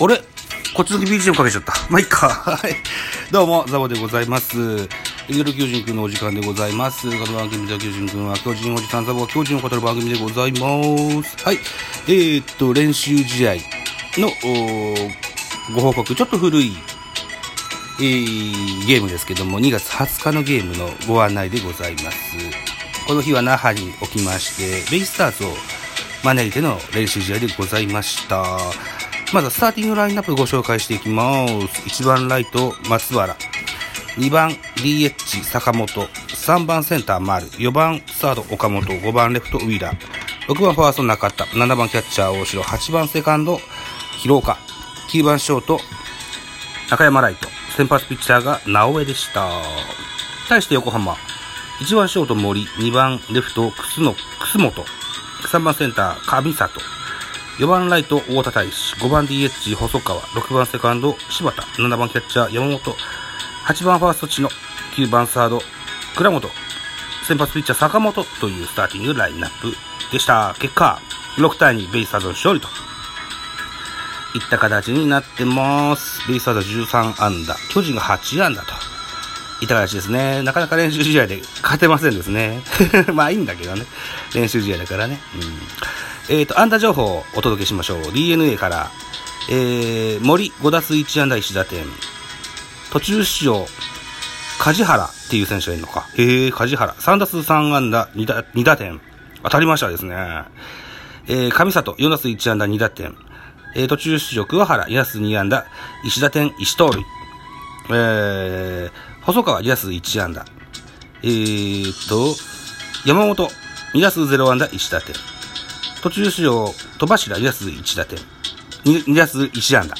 俺こっちの BGM かけちゃった。まあ、いっか。はい。どうも、ザボでございます。ゆる巨人くんのお時間でございます。この番組では巨人くんは巨人おじさんザボ巨人を語る番組でございます。はい。えー、っと、練習試合の、おご報告、ちょっと古い、えー、ゲームですけども、2月20日のゲームのご案内でございます。この日は那覇におきまして、ベイスターズを招いての練習試合でございました。まずはスターティングラインナップご紹介していきます。1番ライト、松原。2番 DH 坂本。3番センター丸。4番サード岡本。5番レフトウィーラー。6番ファースト中田。7番キャッチャー大城。8番セカンド広岡。9番ショート中山ライト。先発ピッチャーが直江でした。対して横浜。1番ショート森。2番レフト楠本。3番センター上里。4番ライト太田大志。5番 DH 細川。6番セカンド柴田。7番キャッチャー山本。8番ファースト地野。9番サード倉本。先発ピッチャー坂本。というスターティングラインナップでした。結果6対2ベイスターズの勝利と。いった形になってます。ベイスターズは13安打。巨人が8安打と。いった形ですね。なかなか練習試合で勝てませんですね。まあいいんだけどね。練習試合だからね。うん。えっ、と安打情報をお届けしましょう DNA からえー、森5打数1安打1打点途中出場、梶原っていう選手がいるのか。へえ、梶原。3打数3安打2打、2打点。当たりましたですね。えー、上里、4打数1安打2打点。えー、途中出場、桑原、2打数2安打、1打点、1盗塁。えー、細川、2打数1安打。えーと、山本、2打数0安打、1打点。途中出場、戸柱、2打数1打点。2, 2打数1安打。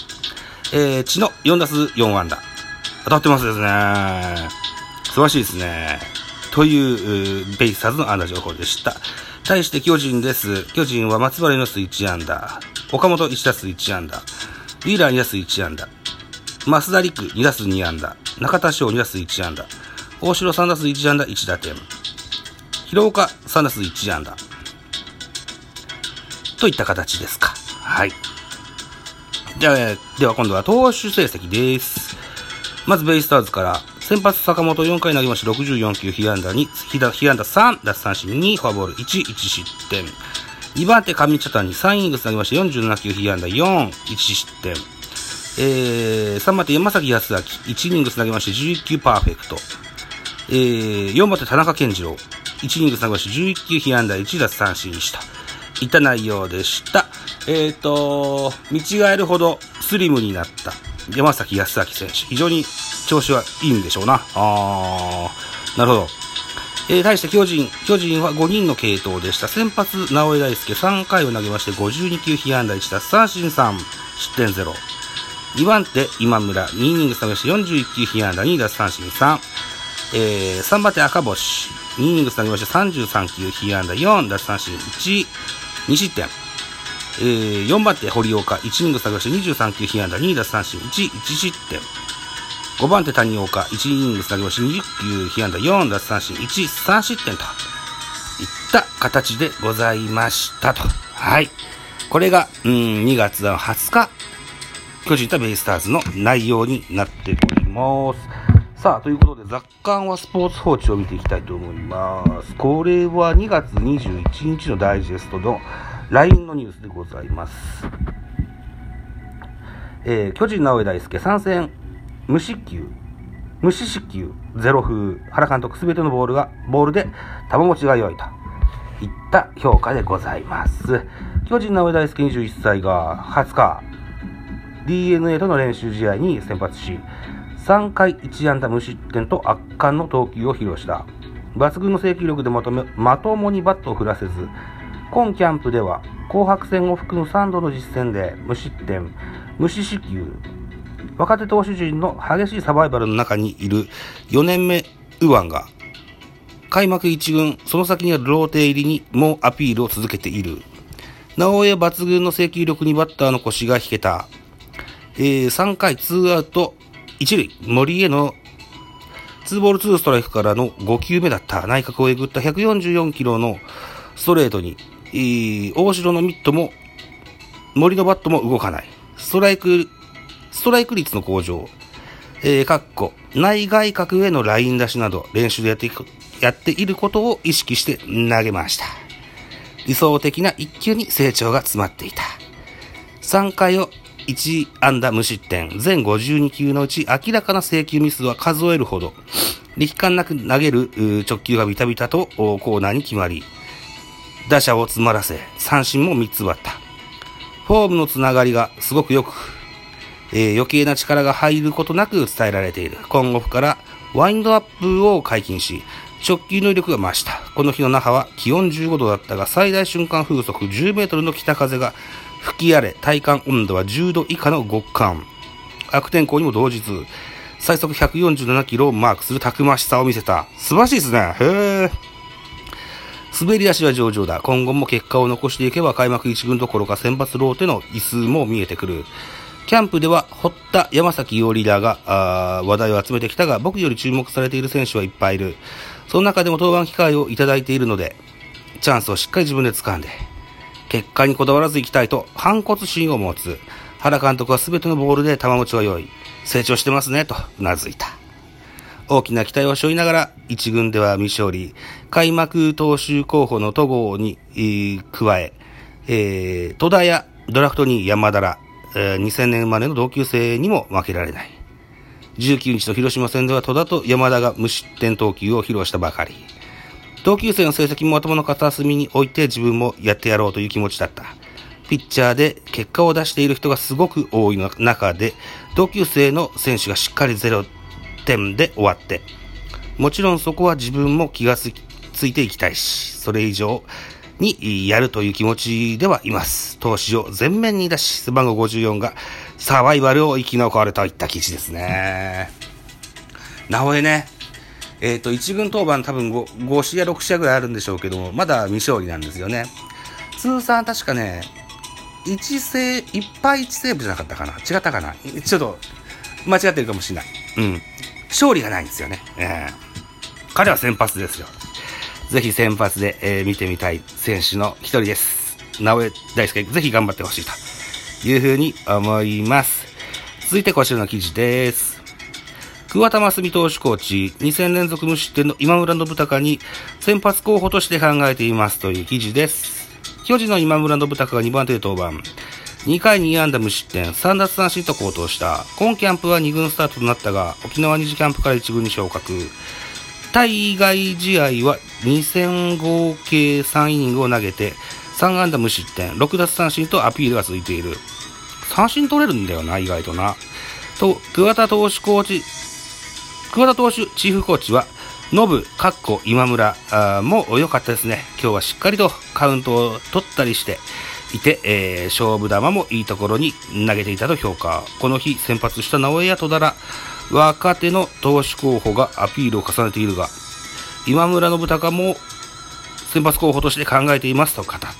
えー、千野、4打数4安打。当たってますですね。素晴らしいですね。という、ベイスターズの安打情報でした。対して巨人です。巨人は松原2打数1安打。岡本1打数1安打。ウィーラー2打数1安打。増田陸2打数2安打。中田翔2打数1安打。大城3打数1安打1打点。広岡3打数1安打。といった形ですか。はい。じゃあ、では今度は投手成績です。まずベイスターズから、先発坂本4回投げまして64球、被安打2、被安打3、奪三振2、フォアボール1、1失点。2番手上茶谷3イニングス投げまして47球、被安打4、1失点。えー、3番手山崎康明1イニングス投げまして11球パーフェクト。えー、4番手田中健次郎1イニングス投げまして11球、被安打1、奪三振した。いた内容でした。えっ、ー、と、見違えるほどスリムになった山崎康明選手。非常に調子はいいんでしょうな。あー、なるほど。えー、対して巨人、巨人は5人の継投でした。先発、直江大輔3回を投げまして52球被安打1打三振3、失点0。2番手、今村、2イニングス投げして41球被安打2打三振3。えー、3番手、赤星、2イニングス投げまして33球被安打4打三振1、2失点。えー、4番手、堀岡、1イニング下げまして23球被安打2奪三振1、1失点。5番手、谷岡、1イニング下げまして20球被安打4奪三振1、3失点といった形でございましたと。はい。これが、うん、2月の20日、巨人とベイスターズの内容になっております。さあ、ということで、雑感はスポーツ報知を見ていきたいと思います。これは2月21日のダイジェストの LINE のニュースでございます。えー、巨人直江大輔参戦無失球、無四死球、ゼロ風、原監督すべてのボールが、ボールで球持ちが良いといった評価でございます。巨人直江大輔21歳が20日、DNA との練習試合に先発し、3回1安打無失点と圧巻の投球を披露した。抜群の制球力でまとめ、まともにバットを振らせず、今キャンプでは紅白戦を含む3度の実戦で無失点、無四死球、若手投手陣の激しいサバイバルの中にいる4年目右腕が開幕1軍、その先にあるローテ入りにもアピールを続けている。なおや抜群の制球力にバッターの腰が引けた。えー、3回2アウト1塁、森への2ボール2ストライクからの5球目だった内角をえぐった144キロのストレートに、大城のミットも森のバットも動かない。ストライク、ストライク率の向上。えー、かっこ、内外角へのライン出しなど練習でやっていく、やっていることを意識して投げました。理想的な一球に成長が詰まっていた。3回を1安打無失点、全52球のうち明らかな制球ミスは数えるほど、力感なく投げる直球がビタビタとコーナーに決まり、打者を詰まらせ、三振も3つ割った。フォームのつながりがすごくよく、えー、余計な力が入ることなく伝えられている。今後からワインドアップを解禁し、直球の威力が増した。この日の那覇は気温15度だったが、最大瞬間風速10メートルの北風が吹き荒れ、体感温度は10度以下の極寒。悪天候にも同日、最速147キロをマークするたくましさを見せた。素晴らしいですね。へー。滑り出しは上々だ。今後も結果を残していけば開幕1軍どころか選抜ローテの椅子も見えてくる。キャンプでは堀田、山崎伊織らが話題を集めてきたが、僕より注目されている選手はいっぱいいる。その中でも登板機会をいただいているので、チャンスをしっかり自分で掴んで、結果にこだわらず行きたいと反骨心を持つ。原監督は全てのボールで球持ちは良い。成長してますね、とうなずいた。大きな期待を背負いながら、一軍では未勝利、開幕投手候補の戸郷に、加え、えー、戸田やドラフトに山田ら、えー、2000年生まれの同級生にも負けられない。19日の広島戦では戸田と山田が無失点投球を披露したばかり。同級生の成績も頭の片隅に置いて自分もやってやろうという気持ちだった。ピッチャーで結果を出している人がすごく多い中で、同級生の選手がしっかり0点で終わって、もちろんそこは自分も気がついていきたいし、それ以上にやるという気持ちではいます。投資を全面に出し、背番号54がサバイバルを生き残るといった記事ですね。なおえね、えっ、ー、と、1軍登板多分 5, 5試合、6試合ぐらいあるんでしょうけども、まだ未勝利なんですよね。通算確かね、1セ1敗1セーブじゃなかったかな違ったかなちょっと、間違ってるかもしれない。うん。勝利がないんですよね。えー、彼は先発ですよ。ぜひ先発で、えー、見てみたい選手の一人です。直江大輔、ぜひ頑張ってほしいというふうに思います。続いてこちらの記事です。桑田真澄投手コーチ、2戦連続無失点の今村信孝に先発候補として考えていますという記事です。巨人の今村信孝が2番手で登板。2回2安打無失点、3奪三振と好投した。今キャンプは2軍スタートとなったが、沖縄2次キャンプから1軍に昇格。対外試合は2戦合計3イニングを投げて、3安打無失点、6奪三振とアピールが続いている。三振取れるんだよな、意外とな。と、桑田投手コーチ、桑田投手チーフコーチは、ノブ、カッコ、今村も良かったですね。今日はしっかりとカウントを取ったりしていて、えー、勝負球もいいところに投げていたと評価。この日先発した直江や戸田ら、若手の投手候補がアピールを重ねているが、今村信孝も先発候補として考えていますと語ったと。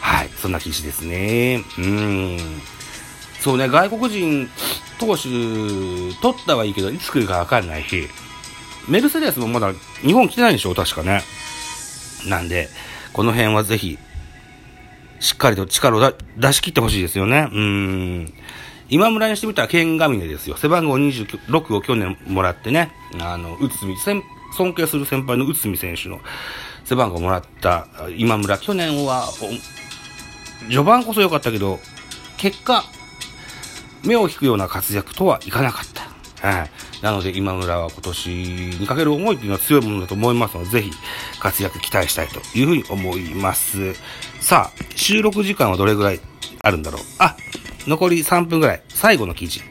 はい、そんな記事ですね。うん。そうね、外国人投手取ったはいいけど、いつ来るかわかんないし、メルセデスもまだ日本来てないんでしょ確かね。なんで、この辺はぜひ、しっかりと力を出し切ってほしいですよね。うん。今村にしてみたら、ケンガミネですよ。背番号26を去年もらってね、あの、内海、尊敬する先輩の内海選手の背番号もらった今村。去年は、序盤こそ良かったけど、結果、目を引くような活躍とはいかなかった。はい。なので今村は今年にかける思いっていうのは強いものだと思いますので、ぜひ活躍期待したいというふうに思います。さあ、収録時間はどれぐらいあるんだろう？あ、残り3分ぐらい。最後の記事。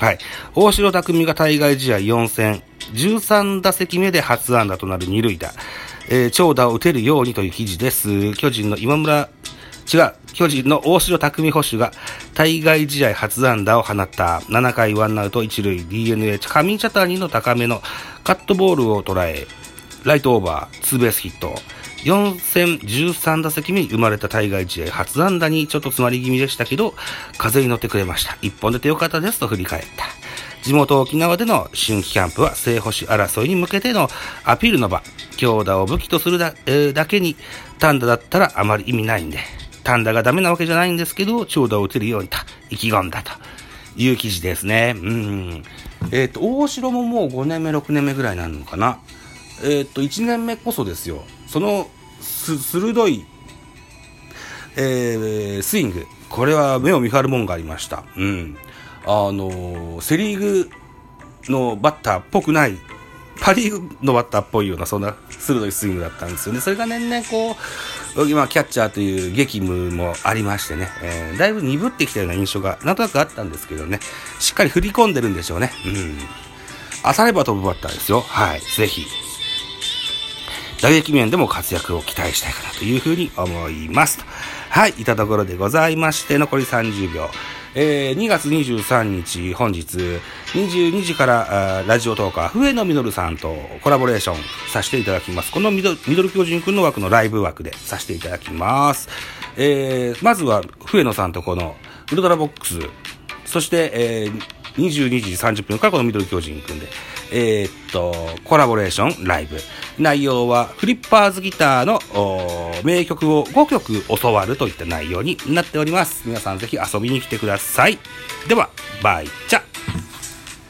はい。大城匠が対外試合4戦、13打席目で初安打となる二塁打。えー長打を打てるようにという記事です。巨人の今村、違う、巨人の大城匠捕手が対外試合初安打を放った7回ワンアウト1塁 DNA 上茶谷の高めのカットボールを捉え、ライトオーバー、ツーベースヒット。4戦13打席目に生まれた対外試合初安打にちょっと詰まり気味でしたけど、風に乗ってくれました。一本出てよかったですと振り返った。地元沖縄での春季キャンプは正捕手争いに向けてのアピールの場。強打を武器とするだ,、えーだけに単打だったらあまり意味ないんで、単打がダメなわけじゃないんですけど、長打を打てるようにと意気込んだという記事ですね。うん。えっ、と、大城ももう5年目、6年目ぐらいなのかな。えっ、と、1年目こそですよ。その、鋭い、えースイング。これは目を見張るもんがありました。うん。あのセリーグのバッターっぽくない、パリーグのバッターっぽいような、そんな鋭いスイングだったんですよね。それが年々こう、今、キャッチャーという激務もありましてね、えーだいぶ鈍ってきたような印象がなんとなくあったんですけどね、しっかり振り込んでるんでしょうね。うん。当たれば飛ぶバッターですよ。はい。ぜひ、打撃面でも活躍を期待したいかなというふうに思います。はい、いたところでございまして、残り30秒。えー2月23日、本日、22時から、ラジオトーカー、笛野実さんとコラボレーションさせていただきます。このミドミドル巨人くんの枠のライブ枠でさせていただきます。えーまずは、笛野さんとこの、ウルトラボックス、そして、えー22時30分からこのミドル巨人くんで、えーっと、コラボレーションライブ。内容は、フリッパーズギターのー名曲を5曲教わるといった内容になっております。皆さんぜひ遊びに来てください。では、バイチャ